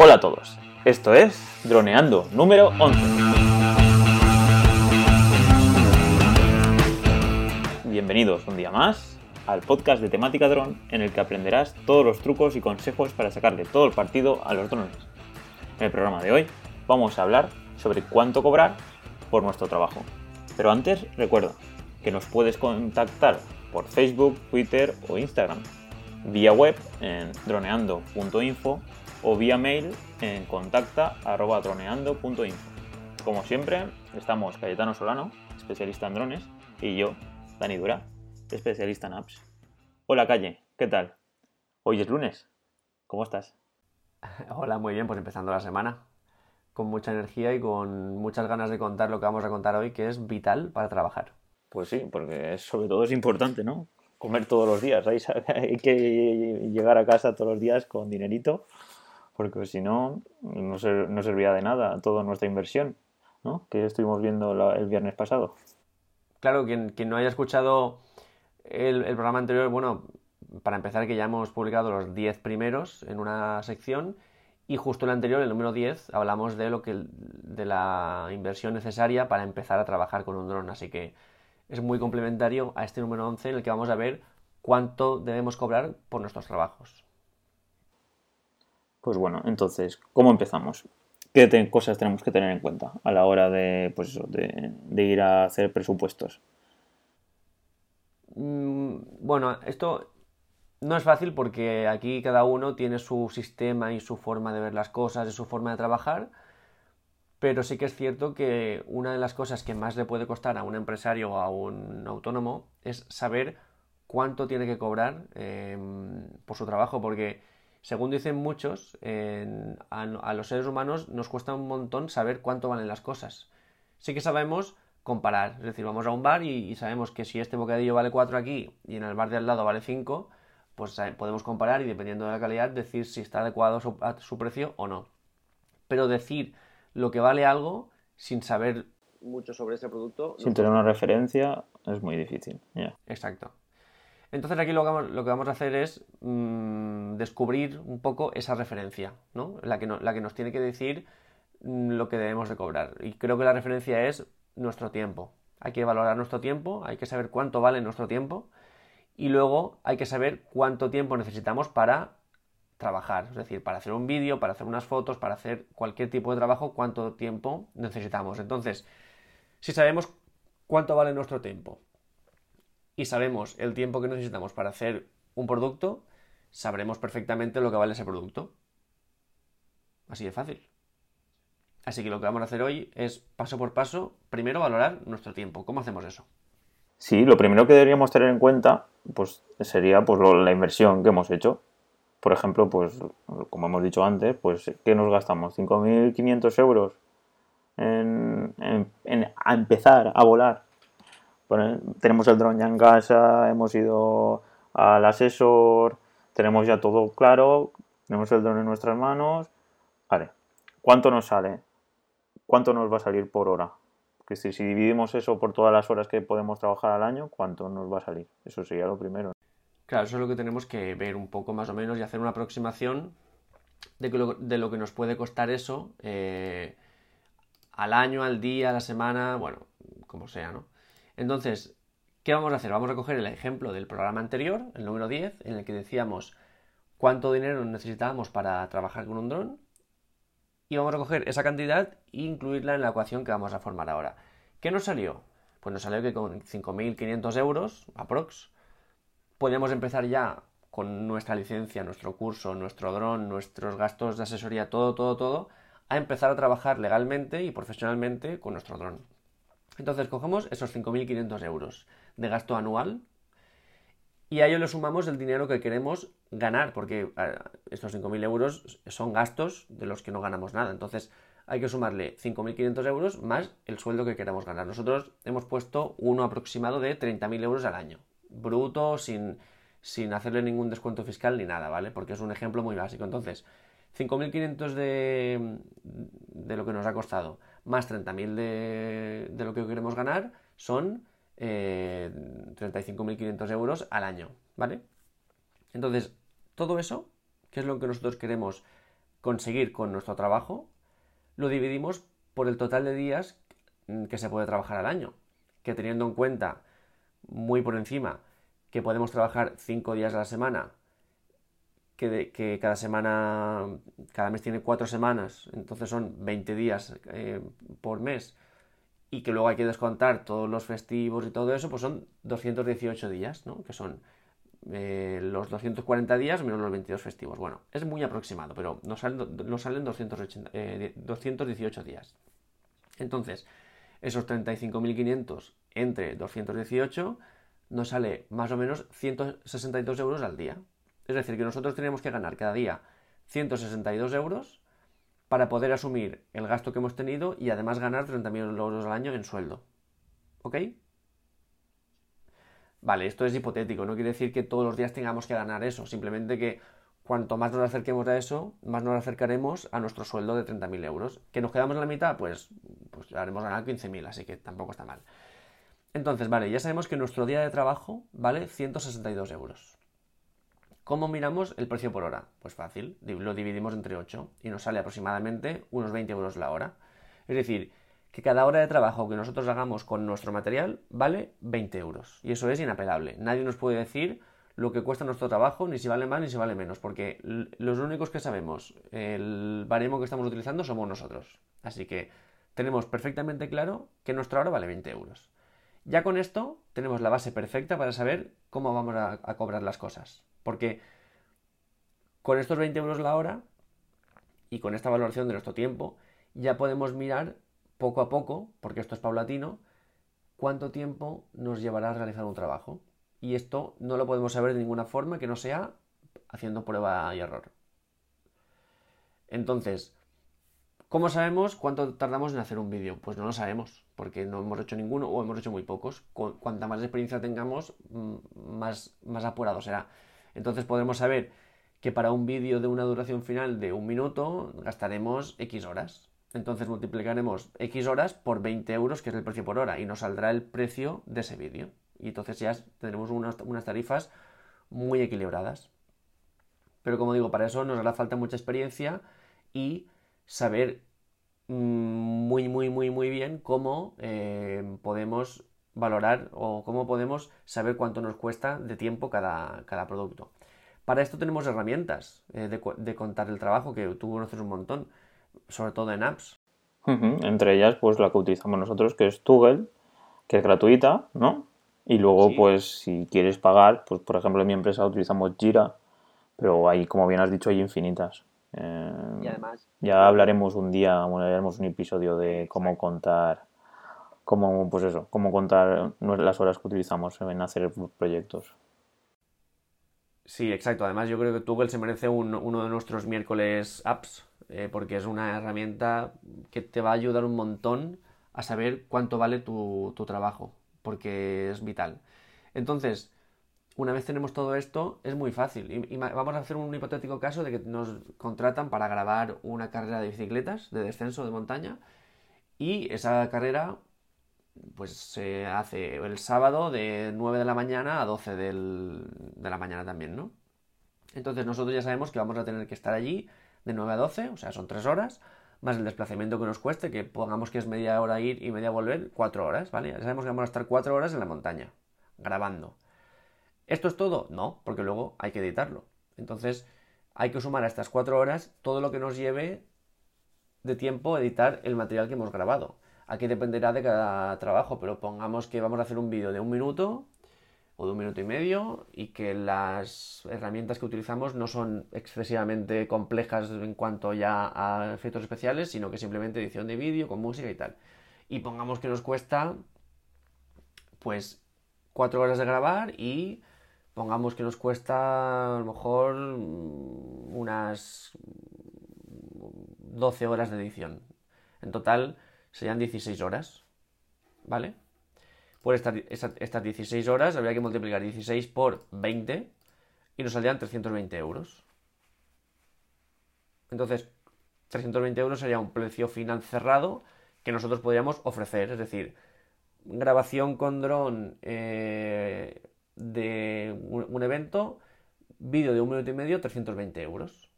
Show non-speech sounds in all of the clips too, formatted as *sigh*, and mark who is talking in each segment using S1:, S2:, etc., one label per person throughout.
S1: Hola a todos, esto es Droneando número 11. Bienvenidos un día más al podcast de temática dron en el que aprenderás todos los trucos y consejos para sacarle todo el partido a los drones. En el programa de hoy vamos a hablar sobre cuánto cobrar por nuestro trabajo. Pero antes recuerda que nos puedes contactar por Facebook, Twitter o Instagram, vía web en droneando.info o vía mail en contacta.droneando.info. Como siempre, estamos Cayetano Solano, especialista en drones, y yo, Dani Dura, especialista en apps. Hola Calle, ¿qué tal? Hoy es lunes, ¿cómo estás?
S2: Hola, muy bien, pues empezando la semana con mucha energía y con muchas ganas de contar lo que vamos a contar hoy, que es vital para trabajar.
S1: Pues sí, porque sobre todo es importante, ¿no? Comer todos los días, hay *laughs* que llegar a casa todos los días con dinerito porque si no, no, servía de nada toda nuestra inversión, ¿no? Que estuvimos viendo el viernes pasado.
S2: Claro, quien, no haya escuchado el, programa anterior, bueno, para empezar que ya hemos publicado los 10 primeros en una sección y justo el anterior, el número 10, hablamos de lo que de la inversión necesaria para empezar a trabajar con un dron, así que es muy complementario a este número 11 en el que vamos a ver cuánto debemos cobrar por nuestros trabajos.
S1: Pues bueno, entonces, ¿cómo empezamos? ¿Qué cosas tenemos que tener en cuenta a la hora de, pues de, ir a hacer presupuestos?
S2: Mm, bueno, esto no es fácil porque aquí cada uno tiene su sistema y su forma de ver las cosas y su forma de trabajar, pero sí que es cierto que una de las cosas que más le puede costar a un empresario o a un autónomo es saber cuánto tiene que cobrar em, por su trabajo, porque según dicen muchos, a, los seres humanos nos cuesta un montón saber cuánto valen las cosas. Sí que sabemos comparar, es decir, vamos a un bar y, sabemos que si este bocadillo vale 4 aquí y en el bar de al lado vale 5, pues eh, podemos comparar y dependiendo de la calidad decir si está adecuado a su, precio o no. Pero decir lo que vale algo sin saber mucho sobre ese producto.
S1: Sin tener una referencia es muy difícil.
S2: Exacto. Entonces aquí lo que vamos, a hacer es mm, descubrir un poco esa referencia, ¿no? La que, la que nos tiene que decir mm, lo que debemos de cobrar. Y creo que la referencia es nuestro tiempo. Hay que valorar nuestro tiempo, hay que saber cuánto vale nuestro tiempo y luego hay que saber cuánto tiempo necesitamos para trabajar, es decir, para hacer un vídeo, para hacer unas fotos, para hacer cualquier tipo de trabajo, cuánto tiempo necesitamos. Entonces, si sabemos cuánto vale nuestro tiempo, y sabemos el tiempo que necesitamos para hacer un producto, sabremos perfectamente lo que vale ese producto. Así de fácil. Así que lo que vamos a hacer hoy es paso por paso, primero valorar nuestro tiempo. ¿Cómo hacemos eso?
S1: Sí, lo primero que deberíamos tener en cuenta pues, sería pues, la inversión que hemos hecho. Por ejemplo, pues como hemos dicho antes, pues ¿qué nos gastamos? ¿5.500 euros en, en, a empezar a volar tenemos el dron ya en casa, hemos ido al asesor, tenemos ya todo claro, tenemos el dron en nuestras manos. Vale, ¿cuánto nos sale? ¿Cuánto nos va a salir por hora? Que si, si dividimos eso por todas las horas que podemos trabajar al año, ¿cuánto nos va a salir? Eso sería lo primero.
S2: Claro, eso es lo que tenemos que ver un poco más o menos y hacer una aproximación de, lo, de lo que nos puede costar eso eh, al año, al día, a la semana, bueno, como sea, ¿no? Entonces, ¿qué vamos a hacer? Vamos a coger el ejemplo del programa anterior, el número 10, en el que decíamos cuánto dinero necesitábamos para trabajar con un dron y vamos a coger esa cantidad e incluirla en la ecuación que vamos a formar ahora. ¿Qué nos salió? Pues nos salió que con 5.500 euros, aprox, podíamos empezar ya con nuestra licencia, nuestro curso, nuestro dron, nuestros gastos de asesoría, todo, todo, todo, a empezar a trabajar legalmente y profesionalmente con nuestro dron. Entonces cogemos esos 5.500 euros de gasto anual y a ello le sumamos el dinero que queremos ganar, porque estos 5.000 euros son gastos de los que no ganamos nada. Entonces hay que sumarle 5.500 euros más el sueldo que queramos ganar. Nosotros hemos puesto uno aproximado de 30.000 euros al año, bruto, sin, sin hacerle ningún descuento fiscal ni nada, ¿vale? Porque es un ejemplo muy básico. Entonces, 5.500 de, de lo que nos ha costado más 30.000 de, de lo que queremos ganar son 35.500 eh, euros al año, ¿vale? Entonces, todo eso, que es lo que nosotros queremos conseguir con nuestro trabajo, lo dividimos por el total de días que se puede trabajar al año. Que teniendo en cuenta muy por encima que podemos trabajar 5 días a la semana, que, que, cada semana, cada mes tiene 4 semanas, entonces son 20 días eh, por mes, y que luego hay que descontar todos los festivos y todo eso, pues son 218 días, ¿no? Que son eh, los 240 días menos los 22 festivos. Bueno, es muy aproximado, pero nos salen, salen 218 eh, días. Entonces, esos 35.500 entre 218 nos sale más o menos 162 euros al día. Es decir, que nosotros tenemos que ganar cada día 162 euros para poder asumir el gasto que hemos tenido y además ganar 30.000 euros al año en sueldo. ¿Ok? Vale, esto es hipotético, no quiere decir que todos los días tengamos que ganar eso, simplemente que cuanto más nos acerquemos a eso, más nos acercaremos a nuestro sueldo de 30.000 euros. ¿Que nos quedamos en la mitad? Pues, pues haremos ganar 15.000, así que tampoco está mal. Entonces, vale, ya sabemos que nuestro día de trabajo vale 162 euros. ¿Cómo miramos el precio por hora? Pues fácil, lo dividimos entre 8 y nos sale aproximadamente unos 20 euros la hora. Es decir, que cada hora de trabajo que nosotros hagamos con nuestro material vale 20 euros. Y eso es inapelable. Nadie nos puede decir lo que cuesta nuestro trabajo, ni si vale más ni si vale menos, porque los únicos que sabemos el baremo que estamos utilizando somos nosotros. Así que tenemos perfectamente claro que nuestra hora vale 20 euros. Ya con esto tenemos la base perfecta para saber cómo vamos a, a cobrar las cosas. Porque con estos 20 euros la hora y con esta valoración de nuestro tiempo, ya podemos mirar poco a poco, porque esto es paulatino, cuánto tiempo nos llevará a realizar un trabajo. Y esto no lo podemos saber de ninguna forma que no sea haciendo prueba y error. Entonces, ¿cómo sabemos cuánto tardamos en hacer un vídeo? Pues no lo sabemos, porque no hemos hecho ninguno o hemos hecho muy pocos. Cuanta más experiencia tengamos, más, más apurado será. Entonces podremos saber que para un vídeo de una duración final de un minuto gastaremos X horas. Entonces multiplicaremos X horas por 20 euros, que es el precio por hora, y nos saldrá el precio de ese vídeo. Y entonces ya tendremos unas, tarifas muy equilibradas. Pero como digo, para eso nos hará falta mucha experiencia y saber mm, muy, muy, muy, muy bien cómo eh, podemos valorar o cómo podemos saber cuánto nos cuesta de tiempo cada, cada producto. Para esto tenemos herramientas eh, de, de, contar el trabajo, que tú conoces un montón sobre todo en apps.
S1: Entre ellas, pues la que utilizamos nosotros, que es Toggle, que es gratuita, ¿no? Y luego, pues si quieres pagar, pues por ejemplo en mi empresa utilizamos Jira, pero ahí, como bien has dicho, hay infinitas. Eh, y además, ya hablaremos un día, bueno, haremos un episodio de cómo contar, cómo, pues eso, cómo contar las horas que utilizamos en hacer proyectos.
S2: Sí, exacto. Además, yo creo que Toggle se merece uno de nuestros miércoles apps eh, porque es una herramienta que te va a ayudar un montón a saber cuánto vale tu, trabajo, porque es vital. Entonces, una vez tenemos todo esto, es muy fácil. Y, vamos a hacer un hipotético caso de que nos contratan para grabar una carrera de bicicletas, de descenso de montaña, y esa carrera pues se hace el sábado de 9 de la mañana a 12 de la mañana también, ¿no? Entonces nosotros ya sabemos que vamos a tener que estar allí de 9 a 12, o sea, son 3 horas, más el desplazamiento que nos cueste, que pongamos que es media hora ir y media volver, 4 horas, ¿vale? Ya sabemos que vamos a estar 4 horas en la montaña, grabando. ¿Esto es todo? No, porque luego hay que editarlo. Entonces, hay que sumar a estas 4 horas todo lo que nos lleve de tiempo editar el material que hemos grabado. Aquí dependerá de cada trabajo, pero pongamos que vamos a hacer un vídeo de un minuto o de un minuto y medio y que las herramientas que utilizamos no son excesivamente complejas en cuanto ya a efectos especiales, sino que simplemente edición de vídeo con música y tal. Y pongamos que nos cuesta pues cuatro horas de grabar y pongamos que nos cuesta a lo mejor unas 12 horas de edición. En total serían 16 horas, ¿vale? por estas, 16 horas habría que multiplicar 16 por 20 y nos saldrían 320 euros. Entonces, 320 euros sería un precio final cerrado que nosotros podríamos ofrecer. Es decir, grabación con dron eh, de un, evento, vídeo de un minuto y medio, 320 euros.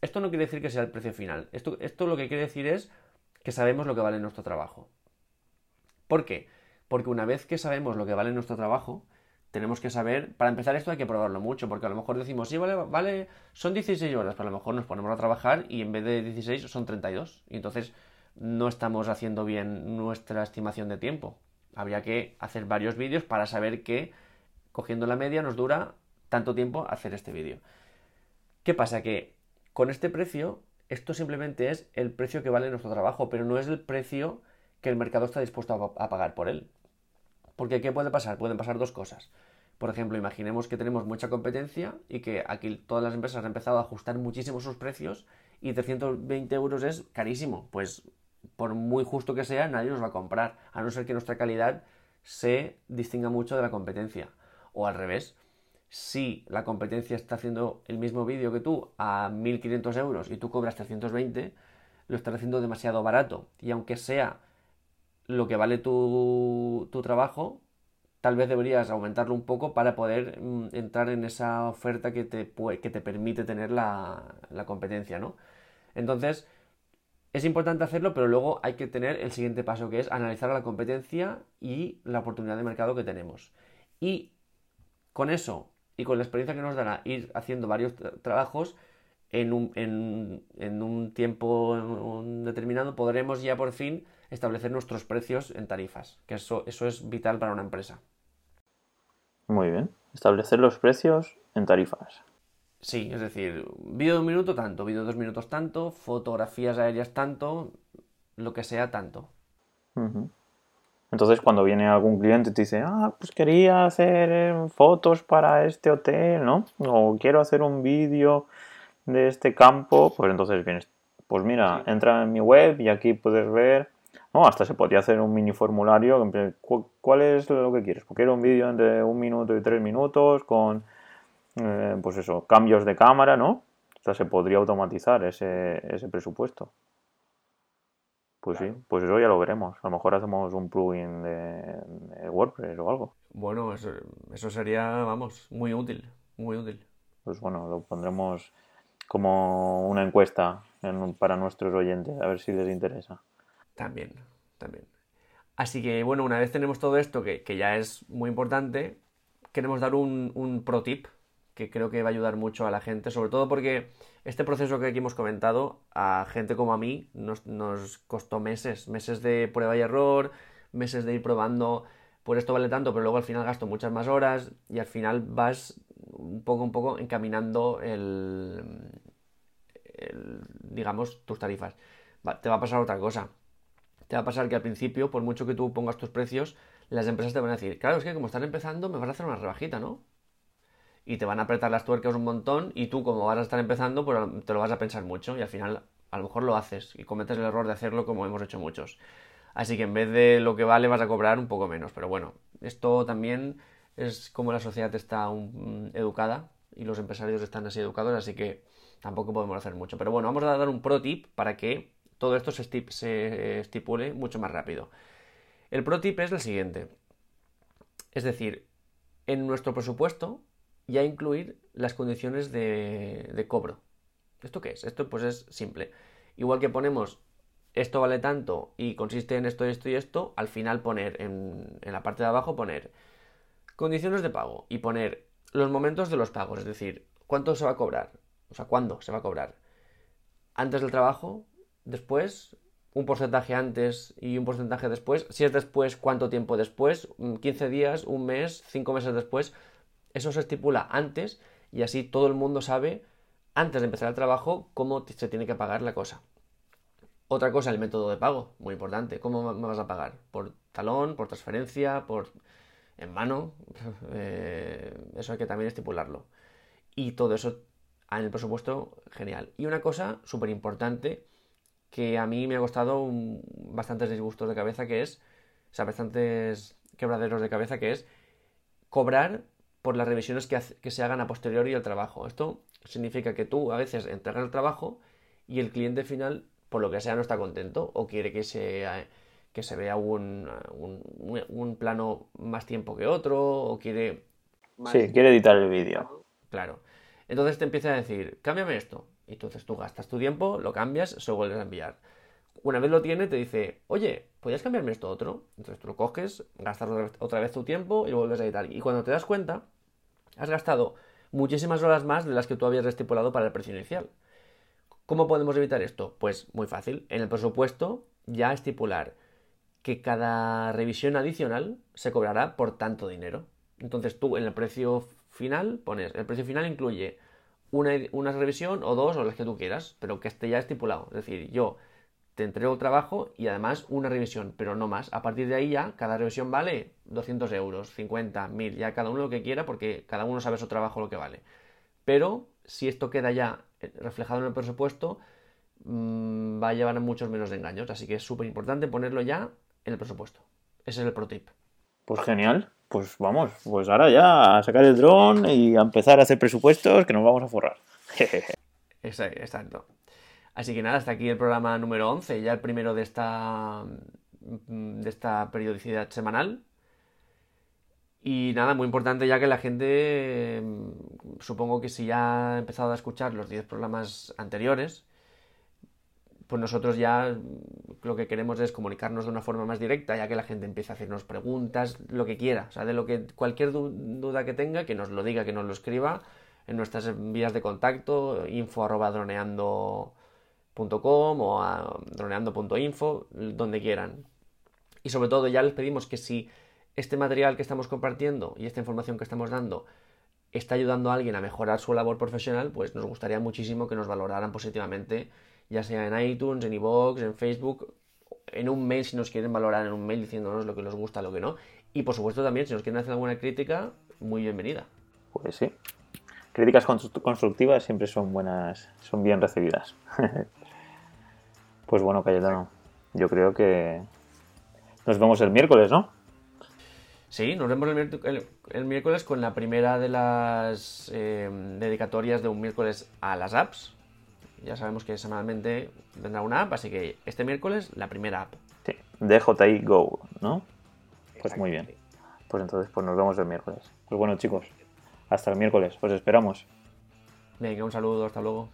S2: Esto no quiere decir que sea el precio final. Esto, esto lo que quiere decir es que sabemos lo que vale nuestro trabajo. ¿Por qué? Porque una vez que sabemos lo que vale nuestro trabajo, tenemos que saber, para empezar esto hay que probarlo mucho, porque a lo mejor decimos, sí, vale, vale, son 16 horas, pero a lo mejor nos ponemos a trabajar y en vez de 16 son 32. Y entonces no estamos haciendo bien nuestra estimación de tiempo. Habría que hacer varios vídeos para saber que, cogiendo la media, nos dura tanto tiempo hacer este vídeo. ¿Qué pasa? Que con este precio, esto simplemente es el precio que vale nuestro trabajo, pero no es el precio que el mercado está dispuesto a pagar por él. Porque ¿qué puede pasar? Pueden pasar dos cosas. Por ejemplo, imaginemos que tenemos mucha competencia y que aquí todas las empresas han empezado a ajustar muchísimo sus precios y 320 euros es carísimo. Pues por muy justo que sea, nadie nos va a comprar, a no ser que nuestra calidad se distinga mucho de la competencia. O al revés, si la competencia está haciendo el mismo vídeo que tú a 1.500 euros y tú cobras 320, lo estás haciendo demasiado barato. Y aunque sea lo que vale tu, trabajo, tal vez deberías aumentarlo un poco para poder mm, entrar en esa oferta que te, que te permite tener la, la, competencia, ¿no? Entonces, es importante hacerlo, pero luego hay que tener el siguiente paso, que es analizar la competencia y la oportunidad de mercado que tenemos. Y con eso y con la experiencia que nos dará ir haciendo varios trabajos, en un, en, en un tiempo determinado podremos ya por fin establecer nuestros precios en tarifas, que eso, eso es vital para una empresa.
S1: Muy bien, establecer los precios en tarifas.
S2: Sí, es decir, vídeo de un minuto tanto, vídeo de dos minutos tanto, fotografías aéreas tanto, lo que sea tanto.
S1: Entonces cuando viene algún cliente y te dice, ah, pues quería hacer eh, fotos para este hotel, ¿no? O quiero hacer un vídeo de este campo, pues entonces vienes, pues mira, entra en mi web y aquí puedes ver no, hasta se podría hacer un mini formulario. ¿Cuál es lo que quieres? Porque era un vídeo de un minuto y tres minutos con, eh, pues eso, cambios de cámara, ¿no? O se podría automatizar ese, presupuesto. Pues sí, pues eso ya lo veremos. A lo mejor hacemos un plugin de, WordPress o algo.
S2: Bueno, eso, sería, vamos, muy útil, muy útil.
S1: Pues bueno, lo pondremos como una encuesta para nuestros oyentes, a ver si les interesa.
S2: También, también. Así que bueno, una vez tenemos todo esto, que, ya es muy importante, queremos dar un, pro tip que creo que va a ayudar mucho a la gente, sobre todo porque este proceso que aquí hemos comentado, a gente como a mí, nos, costó meses, meses de prueba y error, meses de ir probando, por esto vale tanto, pero luego al final gasto muchas más horas y al final vas un poco, un poco encaminando el, digamos, tus tarifas. te va a pasar otra cosa te va a pasar que al principio, por mucho que tú pongas tus precios, las empresas te van a decir, claro, es que como están empezando, me vas a hacer una rebajita, ¿no? Y te van a apretar las tuercas un montón y tú, como vas a estar empezando, pues te lo vas a pensar mucho y al final a lo mejor lo haces y cometes el error de hacerlo como hemos hecho muchos. Así que en vez de lo que vale vas a cobrar un poco menos. Pero bueno, esto también es como la sociedad está educada y los empresarios están así educados, así que tampoco podemos hacer mucho. Pero bueno, vamos a dar un pro tip para que todo esto se, estipule mucho más rápido. El pro tip es el siguiente. Es decir, en nuestro presupuesto ya incluir las condiciones de, cobro. ¿Esto qué es? Esto pues es simple. Igual que ponemos esto vale tanto y consiste en esto, esto y esto, al final poner en, la parte de abajo poner condiciones de pago y poner los momentos de los pagos, es decir, cuánto se va a cobrar, o sea, cuándo se va a cobrar. Antes del trabajo, después, un porcentaje antes y un porcentaje después. Si es después, ¿cuánto tiempo después? ¿15 días? ¿Un mes? ¿5 meses después? Eso se estipula antes y así todo el mundo sabe, antes de empezar el trabajo, cómo se tiene que pagar la cosa. Otra cosa, el método de pago, muy importante. ¿Cómo me vas a pagar? ¿Por talón? ¿Por transferencia? ¿Por en mano? *laughs* Eh, eso hay que también estipularlo. Y todo eso en el presupuesto, genial. Y una cosa súper importante que a mí me ha costado bastantes disgustos de cabeza, que es, o sea, bastantes quebraderos de cabeza, que es cobrar por las revisiones que, se hagan a posteriori al trabajo. Esto significa que tú a veces entregas el trabajo y el cliente final, por lo que sea, no está contento o quiere que se, que se vea un, un, plano más tiempo que otro o quiere...
S1: Sí, quiere editar el vídeo.
S2: Claro. Entonces te empieza a decir, cámbiame esto, Y entonces tú gastas tu tiempo, lo cambias, se lo vuelves a enviar. Una vez lo tiene, te dice, oye, ¿podrías cambiarme esto otro? Entonces tú lo coges, gastas otra vez, otra vez tu tiempo y lo vuelves a editar. Y cuando te das cuenta, has gastado muchísimas horas más de las que tú habías estipulado para el precio inicial. ¿Cómo podemos evitar esto? Pues muy fácil. En el presupuesto ya estipular que cada revisión adicional se cobrará por tanto dinero. Entonces tú en el precio final pones, el precio final incluye una, una, revisión o dos o las que tú quieras, pero que esté ya estipulado. Es decir, yo te entrego el trabajo y además una revisión, pero no más. A partir de ahí ya cada revisión vale 200 euros, 50, 1000, ya cada uno lo que quiera porque cada uno sabe su trabajo lo que vale. Pero si esto queda ya reflejado en el presupuesto, mmm, va a llevar a muchos menos de engaños. Así que es súper importante ponerlo ya en el presupuesto. Ese es el pro tip.
S1: Pues genial. Pues vamos, pues ahora ya a sacar el dron y a empezar a hacer presupuestos que nos vamos a forrar. *laughs*
S2: Exacto. Así que nada, hasta aquí el programa número 11, ya el primero de esta, de esta periodicidad semanal. Y nada, muy importante ya que la gente, supongo que si ya ha empezado a escuchar los 10 programas anteriores, pues nosotros ya lo que queremos es comunicarnos de una forma más directa, ya que la gente empieza a hacernos preguntas, lo que quiera, o sea, de lo que cualquier duda que tenga, que nos lo diga, que nos lo escriba en nuestras vías de contacto, info arroba droneando.com o a droneando.info, donde quieran. Y sobre todo ya les pedimos que si este material que estamos compartiendo y esta información que estamos dando está ayudando a alguien a mejorar su labor profesional, pues nos gustaría muchísimo que nos valoraran positivamente ya sea en iTunes, en iVoox, en Facebook, en un mail si nos quieren valorar en un mail diciéndonos lo que nos gusta, lo que no. Y por supuesto también, si nos quieren hacer alguna crítica, muy bienvenida.
S1: Pues sí. Críticas constructivas siempre son buenas, son bien recibidas. *laughs* pues bueno, Cayetano, yo creo que nos vemos el miércoles, ¿no?
S2: Sí, nos vemos el, miércoles con la primera de las eh, dedicatorias de un miércoles a las apps, ya sabemos que semanalmente vendrá una app, así que este miércoles la primera app.
S1: Sí, DJI Go, ¿no? Pues muy bien. Pues entonces pues nos vemos el miércoles. Pues bueno chicos, hasta el miércoles, os esperamos.
S2: Venga, un saludo, hasta luego.